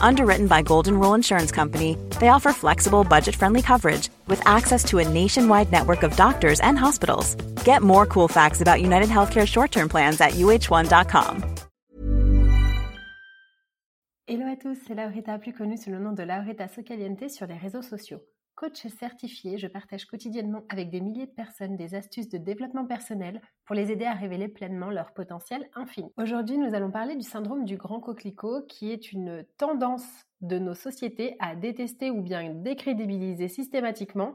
Underwritten by Golden Rule Insurance Company, they offer flexible, budget-friendly coverage with access to a nationwide network of doctors and hospitals. Get more cool facts about United Healthcare short-term plans at uh1.com. Hello à tous, c'est Laurita, plus connue sous le nom de Laurita Socaliente sur les réseaux sociaux. Coach certifié, je partage quotidiennement avec des milliers de personnes des astuces de développement personnel pour les aider à révéler pleinement leur potentiel infini. Aujourd'hui, nous allons parler du syndrome du grand coquelicot, qui est une tendance de nos sociétés à détester ou bien décrédibiliser systématiquement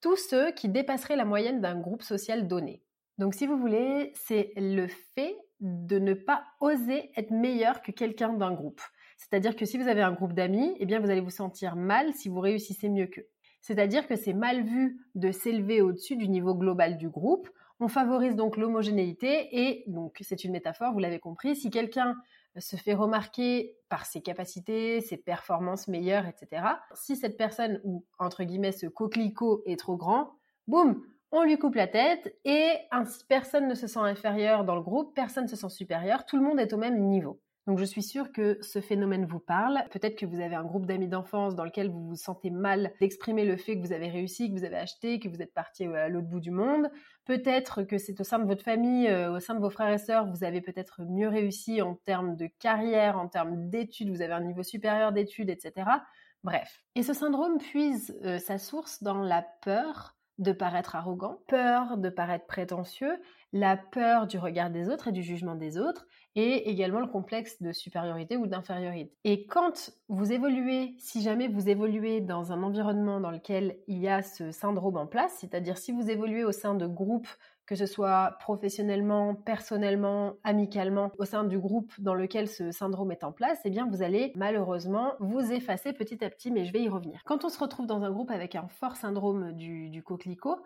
tous ceux qui dépasseraient la moyenne d'un groupe social donné. Donc si vous voulez, c'est le fait de ne pas oser être meilleur que quelqu'un d'un groupe. C'est-à-dire que si vous avez un groupe d'amis, eh bien vous allez vous sentir mal si vous réussissez mieux qu'eux. C'est-à-dire que c'est mal vu de s'élever au-dessus du niveau global du groupe. On favorise donc l'homogénéité et donc c'est une métaphore, vous l'avez compris, si quelqu'un se fait remarquer par ses capacités, ses performances meilleures, etc. Si cette personne ou entre guillemets ce coquelicot est trop grand, boum, on lui coupe la tête et ainsi personne ne se sent inférieur dans le groupe, personne ne se sent supérieur, tout le monde est au même niveau. Donc je suis sûre que ce phénomène vous parle. Peut-être que vous avez un groupe d'amis d'enfance dans lequel vous vous sentez mal d'exprimer le fait que vous avez réussi, que vous avez acheté, que vous êtes parti à l'autre bout du monde. Peut-être que c'est au sein de votre famille, euh, au sein de vos frères et sœurs, vous avez peut-être mieux réussi en termes de carrière, en termes d'études, vous avez un niveau supérieur d'études, etc. Bref. Et ce syndrome puise euh, sa source dans la peur de paraître arrogant, peur de paraître prétentieux, la peur du regard des autres et du jugement des autres, et également le complexe de supériorité ou d'infériorité. Et quand vous évoluez, si jamais vous évoluez dans un environnement dans lequel il y a ce syndrome en place, c'est-à-dire si vous évoluez au sein de groupes, que ce soit professionnellement, personnellement, amicalement, au sein du groupe dans lequel ce syndrome est en place, eh bien vous allez malheureusement vous effacer petit à petit, mais je vais y revenir. Quand on se retrouve dans un groupe avec un fort syndrome du, du coquelicot,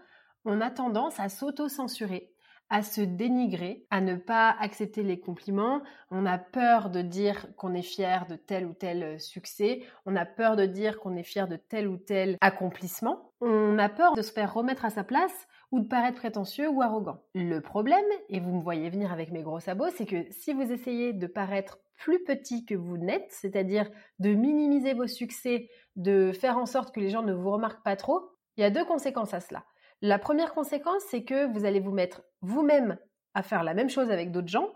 on a tendance à s'auto-censurer à se dénigrer, à ne pas accepter les compliments. On a peur de dire qu'on est fier de tel ou tel euh, succès. On a peur de dire qu'on est fier de tel ou tel accomplissement. On a peur de se faire remettre à sa place ou de paraître prétentieux ou arrogant. Le problème, et vous me voyez venir avec mes gros sabots, c'est que si vous essayez de paraître plus petit que vous n'êtes, c'est-à-dire de minimiser vos succès, de faire en sorte que les gens ne vous remarquent pas trop, il y a deux conséquences à cela. La première conséquence, c'est que vous allez vous mettre vous-même à faire la même chose avec d'autres gens.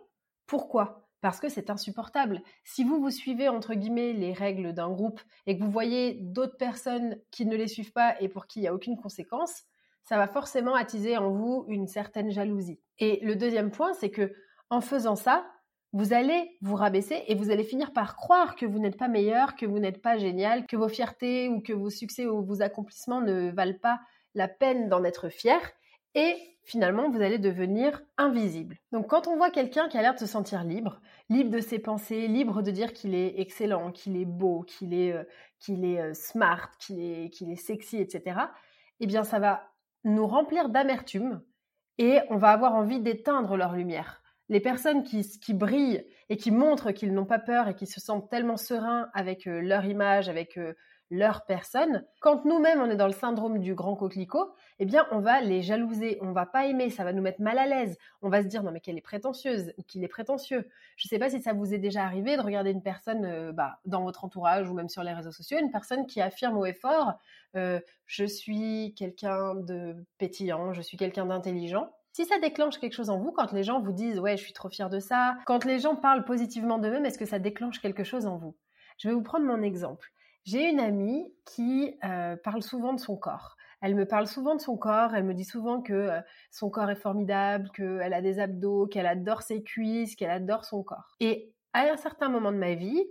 Pourquoi? Parce que c'est insupportable. Si vous vous suivez entre guillemets les règles d'un groupe et que vous voyez d'autres personnes qui ne les suivent pas et pour qui il n'y a aucune conséquence, ça va forcément attiser en vous une certaine jalousie. Et le deuxième point, c'est que en faisant ça, vous allez vous rabaisser et vous allez finir par croire que vous n'êtes pas meilleur, que vous n'êtes pas génial, que vos fiertés ou que vos succès ou vos accomplissements ne valent pas la peine d'en être fier et finalement vous allez devenir invisible. Donc quand on voit quelqu'un qui a l'air de se sentir libre, libre de ses pensées, libre de dire qu'il est excellent, qu'il est beau, qu'il est, euh, qu'il est euh, smart, qu'il est, qu'il est sexy, etc., eh bien ça va nous remplir d'amertume et on va avoir envie d'éteindre leur lumière. Les personnes qui, brillent et qui montrent qu'ils n'ont pas peur et qui se sentent tellement sereins avec euh, leur image, avec leur personne. Quand nous-mêmes on est dans le syndrome du grand coquelicot, eh bien on va les jalouser, on va pas aimer, ça va nous mettre mal à l'aise. On va se dire non mais qu'elle est prétentieuse ou qu'il est prétentieux. Je sais pas si ça vous est déjà arrivé de regarder une personne euh, bah, dans votre entourage ou même sur les réseaux sociaux, une personne qui affirme haut et fort euh, je suis quelqu'un de pétillant, je suis quelqu'un d'intelligent. Si ça déclenche quelque chose en vous, quand les gens vous disent ouais je suis trop fier de ça, quand les gens parlent positivement d'eux-mêmes, est-ce que ça déclenche quelque chose en vous? Je vais vous prendre mon exemple. J'ai une amie qui euh, parle souvent de son corps. Elle me parle souvent de son corps, elle me dit souvent que euh, son corps est formidable, qu'elle a des abdos, qu'elle adore ses cuisses, qu'elle adore son corps. Et à un certain moment de ma vie,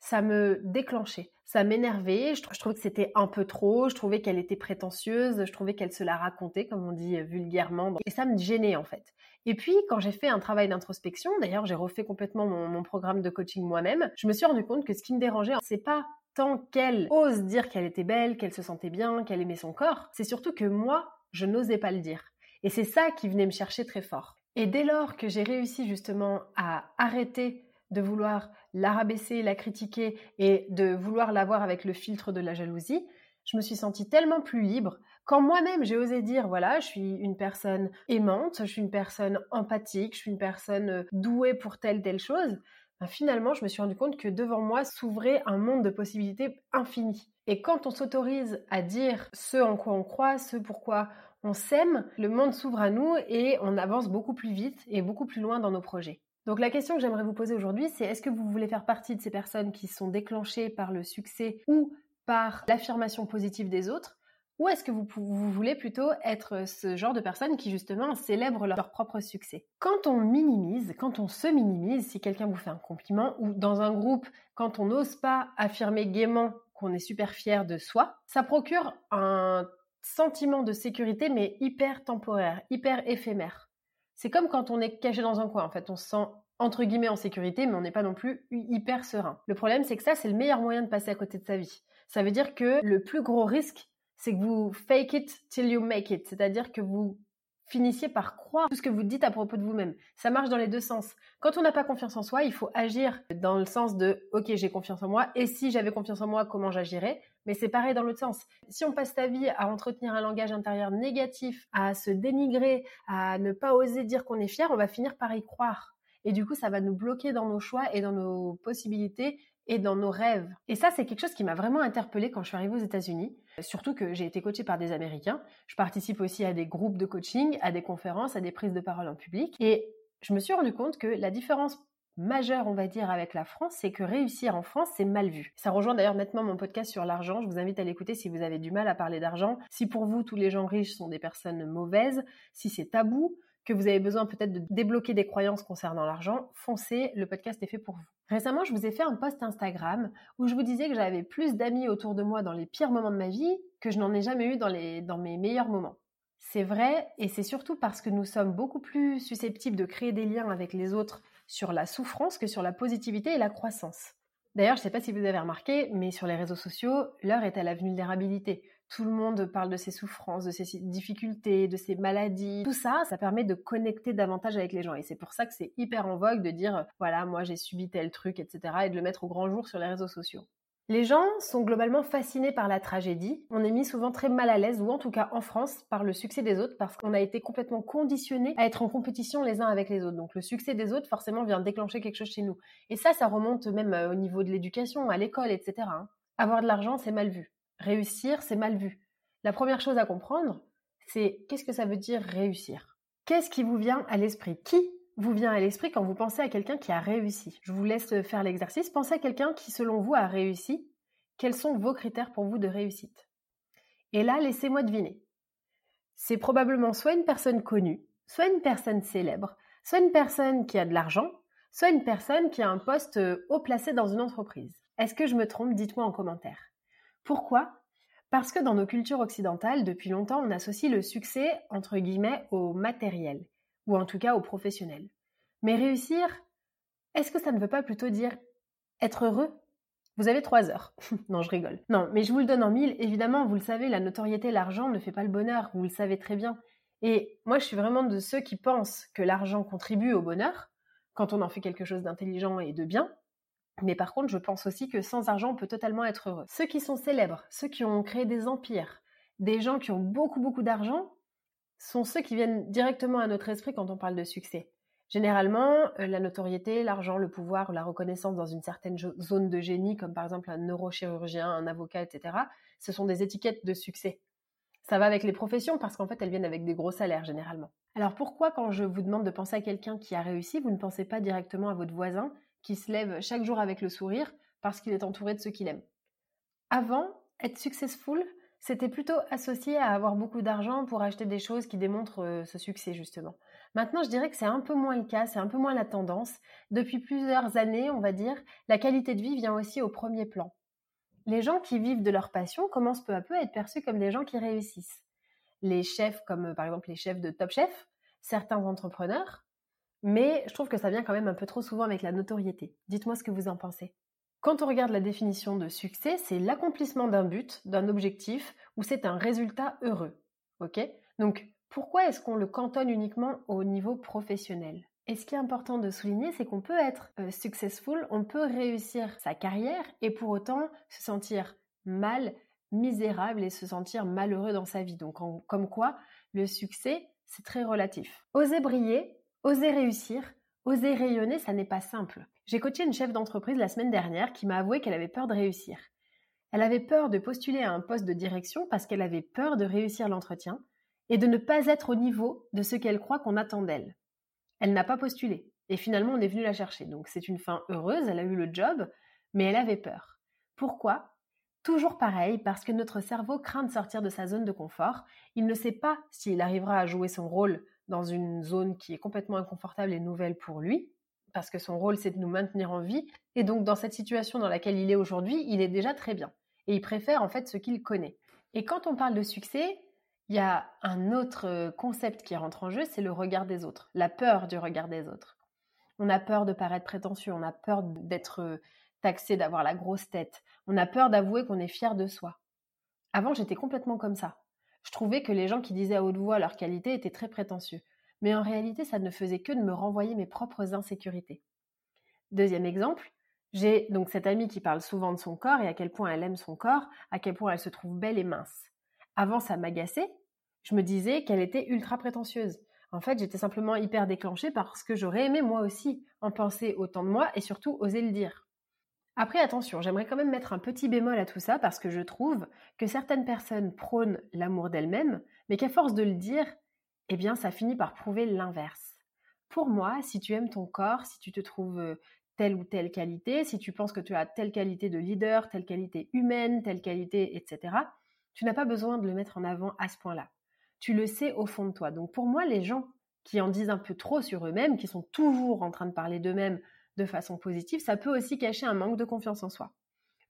ça me déclenchait, ça m'énervait, je, trouvais que c'était un peu trop, je trouvais qu'elle était prétentieuse, je trouvais qu'elle se la racontait, comme on dit vulgairement, et ça me gênait en fait. Et puis, quand j'ai fait un travail d'introspection, d'ailleurs, j'ai refait complètement mon, mon, programme de coaching moi-même, je me suis rendu compte que ce qui me dérangeait, c'est pas tant qu'elle ose dire qu'elle était belle, qu'elle se sentait bien, qu'elle aimait son corps, c'est surtout que moi, je n'osais pas le dire. Et c'est ça qui venait me chercher très fort. Et dès lors que j'ai réussi justement à arrêter de vouloir la rabaisser, la critiquer et de vouloir la voir avec le filtre de la jalousie, je me suis sentie tellement plus libre quand moi-même j'ai osé dire voilà, je suis une personne aimante, je suis une personne empathique, je suis une personne douée pour telle telle chose, finalement je me suis rendu compte que devant moi s'ouvrait un monde de possibilités infinies. Et quand on s'autorise à dire ce en quoi on croit, ce pourquoi on s'aime, le monde s'ouvre à nous et on avance beaucoup plus vite et beaucoup plus loin dans nos projets. Donc la question que j'aimerais vous poser aujourd'hui, c'est est-ce que vous voulez faire partie de ces personnes qui sont déclenchées par le succès ou par l'affirmation positive des autres? Ou est-ce que vous, voulez plutôt être ce genre de personne qui justement célèbre leur, propre succès? Quand on minimise, quand on se minimise, si quelqu'un vous fait un compliment, ou dans un groupe, quand on n'ose pas affirmer gaiement qu'on est super fier de soi, ça procure un sentiment de sécurité mais hyper temporaire, hyper éphémère. C'est comme quand on est caché dans un coin, en fait, on se sent entre guillemets en sécurité, mais on n'est pas non plus hyper serein. Le problème, c'est que ça, c'est le meilleur moyen de passer à côté de sa vie. Ça veut dire que le plus gros risque, c'est que vous fake it till you make it, c'est-à-dire que vous finissiez par croire tout ce que vous dites à propos de vous-même. Ça marche dans les deux sens. Quand on n'a pas confiance en soi, il faut agir dans le sens de OK, j'ai confiance en moi et si j'avais confiance en moi, comment j'agirais? Mais c'est pareil dans l'autre sens. Si on passe ta vie à entretenir un langage intérieur négatif, à se dénigrer, à ne pas oser dire qu'on est fier, on va finir par y croire. Et du coup, ça va nous bloquer dans nos choix et dans nos possibilités et dans nos rêves. Et ça, c'est quelque chose qui m'a vraiment interpellée quand je suis arrivée aux États-Unis. Surtout que j'ai été coachée par des Américains. Je participe aussi à des groupes de coaching, à des conférences, à des prises de parole en public. Et je me suis rendu compte que la différence majeure, on va dire, avec la France, c'est que réussir en France, c'est mal vu. Ça rejoint d'ailleurs nettement mon podcast sur l'argent. Je vous invite à l'écouter si vous avez du mal à parler d'argent. Si pour vous, tous les gens riches sont des personnes mauvaises, si c'est tabou, que vous avez besoin peut-être de débloquer des croyances concernant l'argent, foncez, le podcast est fait pour vous. Récemment, je vous ai fait un post Instagram où je vous disais que j'avais plus d'amis autour de moi dans les pires moments de ma vie que je n'en ai jamais eu dans, mes meilleurs moments. C'est vrai, et c'est surtout parce que nous sommes beaucoup plus susceptibles de créer des liens avec les autres sur la souffrance que sur la positivité et la croissance. D'ailleurs, je ne sais pas si vous avez remarqué, mais sur les réseaux sociaux, l'heure est à la vulnérabilité. Tout le monde parle de ses souffrances, de ses difficultés, de ses maladies. Tout ça, ça permet de connecter davantage avec les gens. Et c'est pour ça que c'est hyper en vogue de dire, voilà, moi j'ai subi tel truc, etc. et de le mettre au grand jour sur les réseaux sociaux. Les gens sont globalement fascinés par la tragédie. On est mis souvent très mal à l'aise, ou en tout cas en France, par le succès des autres, parce qu'on a été complètement conditionné à être en compétition les uns avec les autres. Donc le succès des autres, forcément, vient déclencher quelque chose chez nous. Et ça, ça remonte même euh, au niveau de l'éducation, à l'école, etc. Hein. Avoir de l'argent, c'est mal vu réussir, c'est mal vu. La première chose à comprendre, c'est qu'est-ce que ça veut dire réussir? Qu'est-ce qui vous vient à l'esprit? Qui vous vient à l'esprit quand vous pensez à quelqu'un qui a réussi? Je vous laisse faire l'exercice. Pensez à quelqu'un qui, selon vous, a réussi. Quels sont vos critères pour vous de réussite? Et là, laissez-moi deviner. C'est probablement soit une personne connue, soit une personne célèbre, soit une personne qui a de l'argent, soit une personne qui a un poste haut placé dans une entreprise. Est-ce que je me trompe? Dites-moi en commentaire. Pourquoi? Parce que dans nos cultures occidentales, depuis longtemps, on associe le succès, entre guillemets, au matériel, ou en tout cas au professionnel. Mais réussir, est-ce que ça ne veut pas plutôt dire être heureux? Vous avez trois heures. non, je rigole. Non, mais je vous le donne en mille. Évidemment, vous le savez, la notoriété, l'argent ne fait pas le bonheur, vous le savez très bien. Et moi, je suis vraiment de ceux qui pensent que l'argent contribue au bonheur, quand on en fait quelque chose d'intelligent et de bien, Mais par contre, je pense aussi que sans argent, on peut totalement être heureux. Ceux qui sont célèbres, ceux qui ont créé des empires, des gens qui ont beaucoup, beaucoup d'argent, sont ceux qui viennent directement à notre esprit quand on parle de succès. Généralement, euh, la notoriété, l'argent, le pouvoir, la reconnaissance dans une certaine zone de génie, comme par exemple un neurochirurgien, un avocat, etc., ce sont des étiquettes de succès. Ça va avec les professions parce qu'en fait, elles viennent avec des gros salaires généralement. Alors pourquoi quand je vous demande de penser à quelqu'un qui a réussi, vous ne pensez pas directement à votre voisin qui se lève chaque jour avec le sourire parce qu'il est entouré de ceux qu'il aime Avant, être successful, c'était plutôt associé à avoir beaucoup d'argent pour acheter des choses qui démontrent euh, ce succès justement. Maintenant, je dirais que c'est un peu moins le cas, c'est un peu moins la tendance. Depuis plusieurs années, on va dire, la qualité de vie vient aussi au premier plan les gens qui vivent de leur passion commencent peu à peu à être perçus comme des gens qui réussissent. Les chefs, comme euh, par exemple les chefs de Top Chef, certains entrepreneurs, mais je trouve que ça vient quand même un peu trop souvent avec la notoriété. Dites-moi ce que vous en pensez. Quand on regarde la définition de succès, c'est l'accomplissement d'un but, d'un objectif, ou c'est un résultat heureux. Ok? Donc, pourquoi est-ce qu'on le cantonne uniquement au niveau professionnel? Et ce qui est important de souligner, c'est qu'on peut être euh, successful, on peut réussir sa carrière et pour autant se sentir mal, misérable et se sentir malheureux dans sa vie. Donc comme quoi, le succès, c'est très relatif. Oser briller, oser réussir, oser rayonner, ça n'est pas simple. J'ai coaché une chef d'entreprise la semaine dernière qui m'a avoué qu'elle avait peur de réussir. Elle avait peur de postuler à un poste de direction parce qu'elle avait peur de réussir l'entretien et de ne pas être au niveau de ce qu'elle croit qu'on attend d'elle. Elle n'a pas postulé. Et finalement, on est venu la chercher. Donc c'est une fin heureuse, elle a eu le job, mais elle avait peur. Pourquoi? Toujours pareil, parce que notre cerveau craint de sortir de sa zone de confort. Il ne sait pas s'il arrivera à jouer son rôle dans une zone qui est complètement inconfortable et nouvelle pour lui, parce que son rôle c'est de nous maintenir en vie. Et donc dans cette situation dans laquelle il est aujourd'hui, il est déjà très bien. Et il préfère en fait ce qu'il connaît. Et quand on parle de succès, il y a un autre euh, concept qui rentre en jeu, c'est le regard des autres, la peur du regard des autres. On a peur de paraître prétentieux, on a peur d'être euh, taxé, d'avoir la grosse tête, on a peur d'avouer qu'on est fier de soi. Avant, j'étais complètement comme ça. Je trouvais que les gens qui disaient à haute voix leur qualité étaient très prétentieux. Mais en réalité, ça ne faisait que de me renvoyer mes propres insécurités. Deuxième exemple, j'ai donc cette amie qui parle souvent de son corps et à quel point elle aime son corps, à quel point elle se trouve belle et mince. Avant, ça m'agaçait je me disais qu'elle était ultra prétentieuse. En fait, j'étais simplement hyper déclenchée parce que j'aurais aimé moi aussi en penser autant de moi et surtout oser le dire. Après, attention, j'aimerais quand même mettre un petit bémol à tout ça parce que je trouve que certaines personnes prônent l'amour d'elles-mêmes, mais qu'à force de le dire, eh bien, ça finit par prouver l'inverse. Pour moi, si tu aimes ton corps, si tu te trouves euh, telle ou telle qualité, si tu penses que tu as telle qualité de leader, telle qualité humaine, telle qualité, etc., tu n'as pas besoin de le mettre en avant à ce point-là tu le sais au fond de toi. Donc pour moi, les gens qui en disent un peu trop sur eux-mêmes, qui sont toujours en train de parler d'eux-mêmes de façon positive, ça peut aussi cacher un manque de confiance en soi.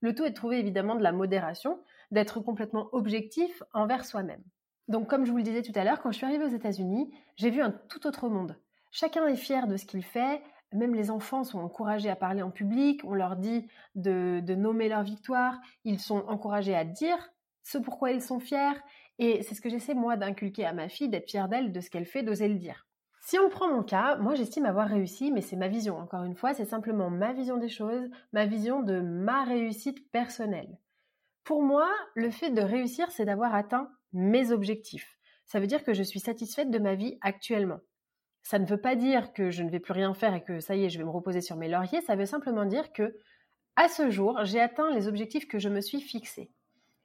Le tout est de trouver évidemment de la modération, d'être complètement objectif envers soi-même. Donc comme je vous le disais tout à l'heure, quand je suis arrivée aux États-Unis, j'ai vu un tout autre monde. Chacun est fier de ce qu'il fait, même les enfants sont encouragés à parler en public, on leur dit de, nommer leur victoire, ils sont encouragés à dire ce pourquoi ils sont fiers, et c'est ce que j'essaie, moi, d'inculquer à ma fille, d'être fière d'elle, de ce qu'elle fait, d'oser le dire. Si on prend mon cas, moi j'estime avoir réussi, mais c'est ma vision. Encore une fois, c'est simplement ma vision des choses, ma vision de ma réussite personnelle. Pour moi, le fait de réussir, c'est d'avoir atteint mes objectifs. Ça veut dire que je suis satisfaite de ma vie actuellement. Ça ne veut pas dire que je ne vais plus rien faire et que ça y est, je vais me reposer sur mes lauriers. Ça veut simplement dire que, à ce jour, j'ai atteint les objectifs que je me suis fixés.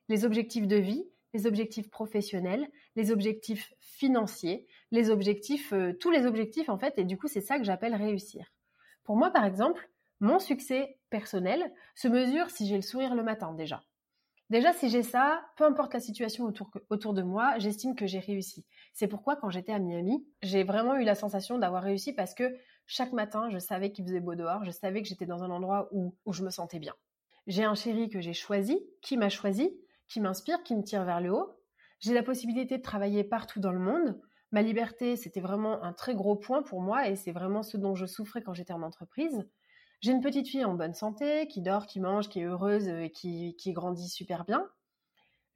Les objectifs de vie, les objectifs professionnels, les objectifs financiers, les objectifs, euh, tous les objectifs en fait, et du coup c'est ça que j'appelle réussir. Pour moi par exemple, mon succès personnel se mesure si j'ai le sourire le matin déjà. Déjà, si j'ai ça, peu importe la situation autour, autour de moi, j'estime que j'ai réussi. C'est pourquoi, quand j'étais à Miami, j'ai vraiment eu la sensation d'avoir réussi parce que chaque matin, je savais qu'il faisait beau dehors, je savais que j'étais dans un endroit où, où je me sentais bien. J'ai un chéri que j'ai choisi, qui m'a choisi, qui m'inspire, qui me tire vers le haut. J'ai la possibilité de travailler partout dans le monde. Ma liberté, c'était vraiment un très gros point pour moi et c'est vraiment ce dont je souffrais quand j'étais en entreprise. J'ai une petite fille en bonne santé, qui dort, qui mange, qui est heureuse et qui, grandit super bien.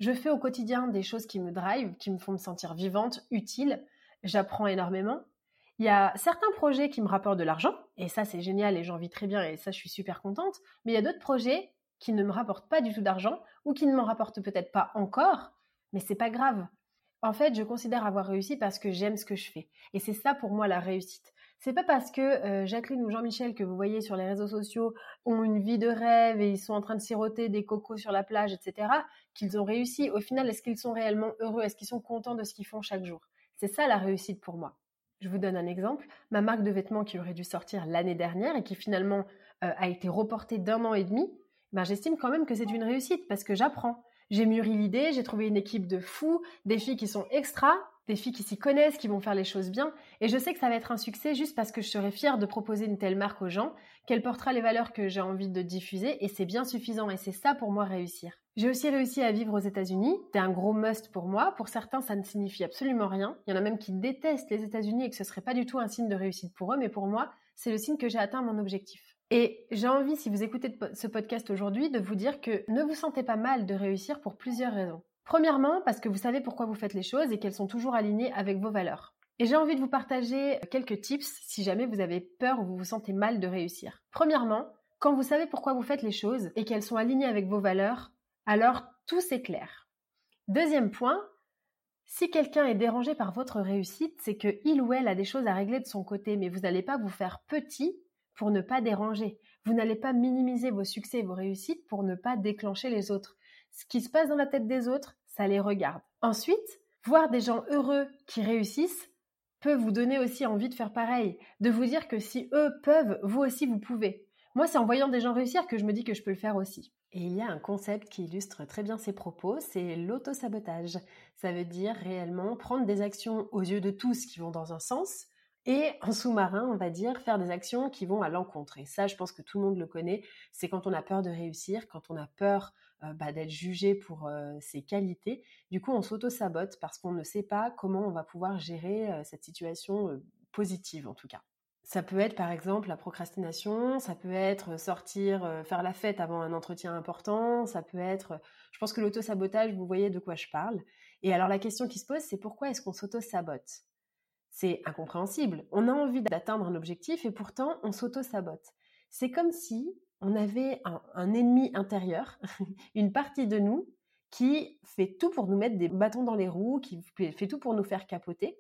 Je fais au quotidien des choses qui me drive, qui me font me sentir vivante, utile. J'apprends énormément. Il y a certains projets qui me rapportent de l'argent, et ça c'est génial et j'en vis très bien et ça je suis super contente, mais il y a d'autres projets qui ne me rapportent pas du tout d'argent ou qui ne m'en rapportent peut-être pas encore, mais c'est pas grave. En fait, je considère avoir réussi parce que j'aime ce que je fais. Et c'est ça pour moi la réussite. C'est pas parce que euh, Jacqueline ou Jean-Michel que vous voyez sur les réseaux sociaux ont une vie de rêve et ils sont en train de siroter des cocos sur la plage, etc., qu'ils ont réussi. Au final, est-ce qu'ils sont réellement heureux? Est-ce qu'ils sont contents de ce qu'ils font chaque jour? C'est ça la réussite pour moi. Je vous donne un exemple. Ma marque de vêtements qui aurait dû sortir l'année dernière et qui finalement euh, a été reportée d'un an et demi, ben, j'estime quand même que c'est une réussite parce que j'apprends. J'ai mûri l'idée, j'ai trouvé une équipe de fous, des filles qui sont extra, des filles qui s'y connaissent, qui vont faire les choses bien. Et je sais que ça va être un succès juste parce que je serai fière de proposer une telle marque aux gens, qu'elle portera les valeurs que j'ai envie de diffuser, et c'est bien suffisant. Et c'est ça pour moi réussir. J'ai aussi réussi à vivre aux États-Unis. C'est un gros must pour moi. Pour certains, ça ne signifie absolument rien. Il y en a même qui détestent les États-Unis et que ce serait pas du tout un signe de réussite pour eux, mais pour moi, c'est le signe que j'ai atteint mon objectif. Et j'ai envie, si vous écoutez ce podcast aujourd'hui, de vous dire que ne vous sentez pas mal de réussir pour plusieurs raisons. Premièrement, parce que vous savez pourquoi vous faites les choses et qu'elles sont toujours alignées avec vos valeurs. Et j'ai envie de vous partager quelques tips si jamais vous avez peur ou vous vous sentez mal de réussir. Premièrement, quand vous savez pourquoi vous faites les choses et qu'elles sont alignées avec vos valeurs, alors tout s'éclaire. Deuxième point, si quelqu'un est dérangé par votre réussite, c'est que il ou elle a des choses à régler de son côté, mais vous n'allez pas vous faire petit pour ne pas déranger. Vous n'allez pas minimiser vos succès et vos réussites pour ne pas déclencher les autres. Ce qui se passe dans la tête des autres, ça les regarde. Ensuite, voir des gens heureux qui réussissent peut vous donner aussi envie de faire pareil, de vous dire que si eux peuvent, vous aussi vous pouvez. Moi, c'est en voyant des gens réussir que je me dis que je peux le faire aussi. Et il y a un concept qui illustre très bien ces propos, c'est l'autosabotage. Ça veut dire réellement prendre des actions aux yeux de tous qui vont dans un sens, et en sous-marin, on va dire, faire des actions qui vont à l'encontre. Et ça, je pense que tout le monde le connaît, c'est quand on a peur de réussir, quand on a peur euh, bah, d'être jugé pour euh, ses qualités. Du coup, on s'auto-sabote parce qu'on ne sait pas comment on va pouvoir gérer euh, cette situation positive, en tout cas. Ça peut être par exemple la procrastination, ça peut être sortir, faire la fête avant un entretien important, ça peut être, je pense que l'auto-sabotage, vous voyez de quoi je parle. Et alors la question qui se pose, c'est pourquoi est-ce qu'on s'auto-sabote? C'est incompréhensible. On a envie d'atteindre un objectif et pourtant on s'auto-sabote. C'est comme si on avait un, ennemi intérieur, une partie de nous qui fait tout pour nous mettre des bâtons dans les roues, qui fait tout pour nous faire capoter,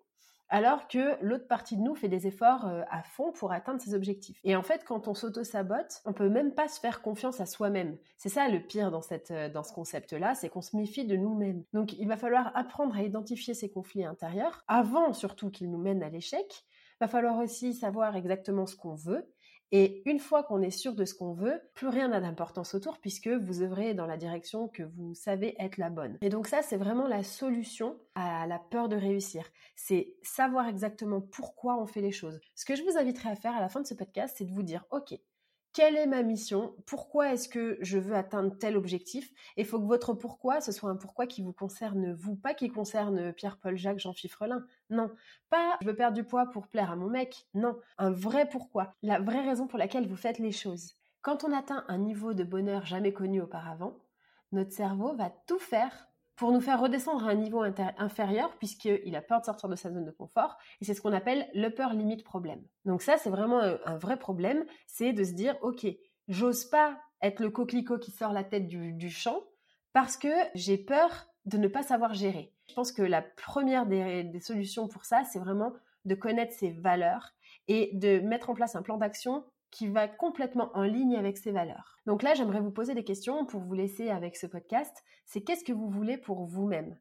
alors que l'autre partie de nous fait des efforts euh, à fond pour atteindre ses objectifs. Et en fait, quand on s'auto-sabote, on peut même pas se faire confiance à soi-même. C'est ça le pire dans, cette, euh, dans ce concept-là, c'est qu'on se méfie de nous-mêmes. Donc il va falloir apprendre à identifier ces conflits intérieurs, avant surtout qu'ils nous mènent à l'échec. Il va falloir aussi savoir exactement ce qu'on veut et une fois qu'on est sûr de ce qu'on veut, plus rien n'a d'importance autour puisque vous œuvrez dans la direction que vous savez être la bonne. Et donc ça, c'est vraiment la solution à la peur de réussir. C'est savoir exactement pourquoi on fait les choses. Ce que je vous inviterai à faire à la fin de ce podcast, c'est de vous dire, OK, quelle est ma mission? Pourquoi est-ce que je veux atteindre tel objectif? Et il faut que votre pourquoi, ce soit un pourquoi qui vous concerne vous, pas qui concerne Pierre-Paul Jacques, Jean Fifrelin. Non, pas je veux perdre du poids pour plaire à mon mec. Non, un vrai pourquoi, la vraie raison pour laquelle vous faites les choses. Quand on atteint un niveau de bonheur jamais connu auparavant, notre cerveau va tout faire pour nous faire redescendre à un niveau inférieur puisqu'il a peur de sortir de sa zone de confort. Et c'est ce qu'on appelle l'upper limit problème. Donc ça, c'est vraiment un, vrai problème, c'est de se dire, OK, j'ose pas être le coquelicot qui sort la tête du, champ parce que j'ai peur de ne pas savoir gérer. Je pense que la première des, des solutions pour ça, c'est vraiment de connaître ses valeurs et de mettre en place un plan d'action qui va complètement en ligne avec ses valeurs. Donc là, j'aimerais vous poser des questions pour vous laisser avec ce podcast. C'est qu'est-ce que vous voulez pour vous-même?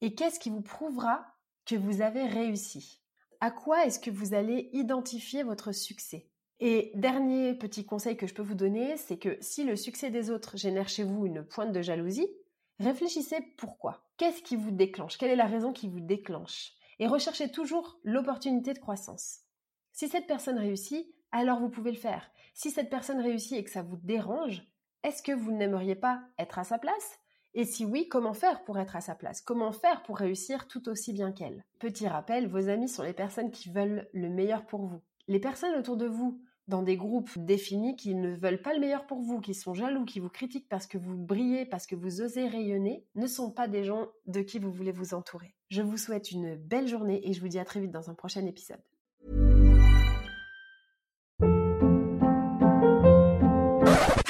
Et qu'est-ce qui vous prouvera que vous avez réussi? À quoi est-ce que vous allez identifier votre succès? Et dernier petit conseil que je peux vous donner, c'est que si le succès des autres génère chez vous une pointe de jalousie, réfléchissez pourquoi. Qu'est-ce qui vous déclenche? Quelle est la raison qui vous déclenche? Et recherchez toujours l'opportunité de croissance. Si cette personne réussit, alors vous pouvez le faire. Si cette personne réussit et que ça vous dérange, est-ce que vous n'aimeriez pas être à sa place? Et si oui, comment faire pour être à sa place? Comment faire pour réussir tout aussi bien qu'elle? Petit rappel, vos amis sont les personnes qui veulent le meilleur pour vous. Les personnes autour de vous, dans des groupes définis qui ne veulent pas le meilleur pour vous, qui sont jaloux, qui vous critiquent parce que vous brillez, parce que vous osez rayonner, ne sont pas des gens de qui vous voulez vous entourer. Je vous souhaite une belle journée et je vous dis à très vite dans un prochain épisode.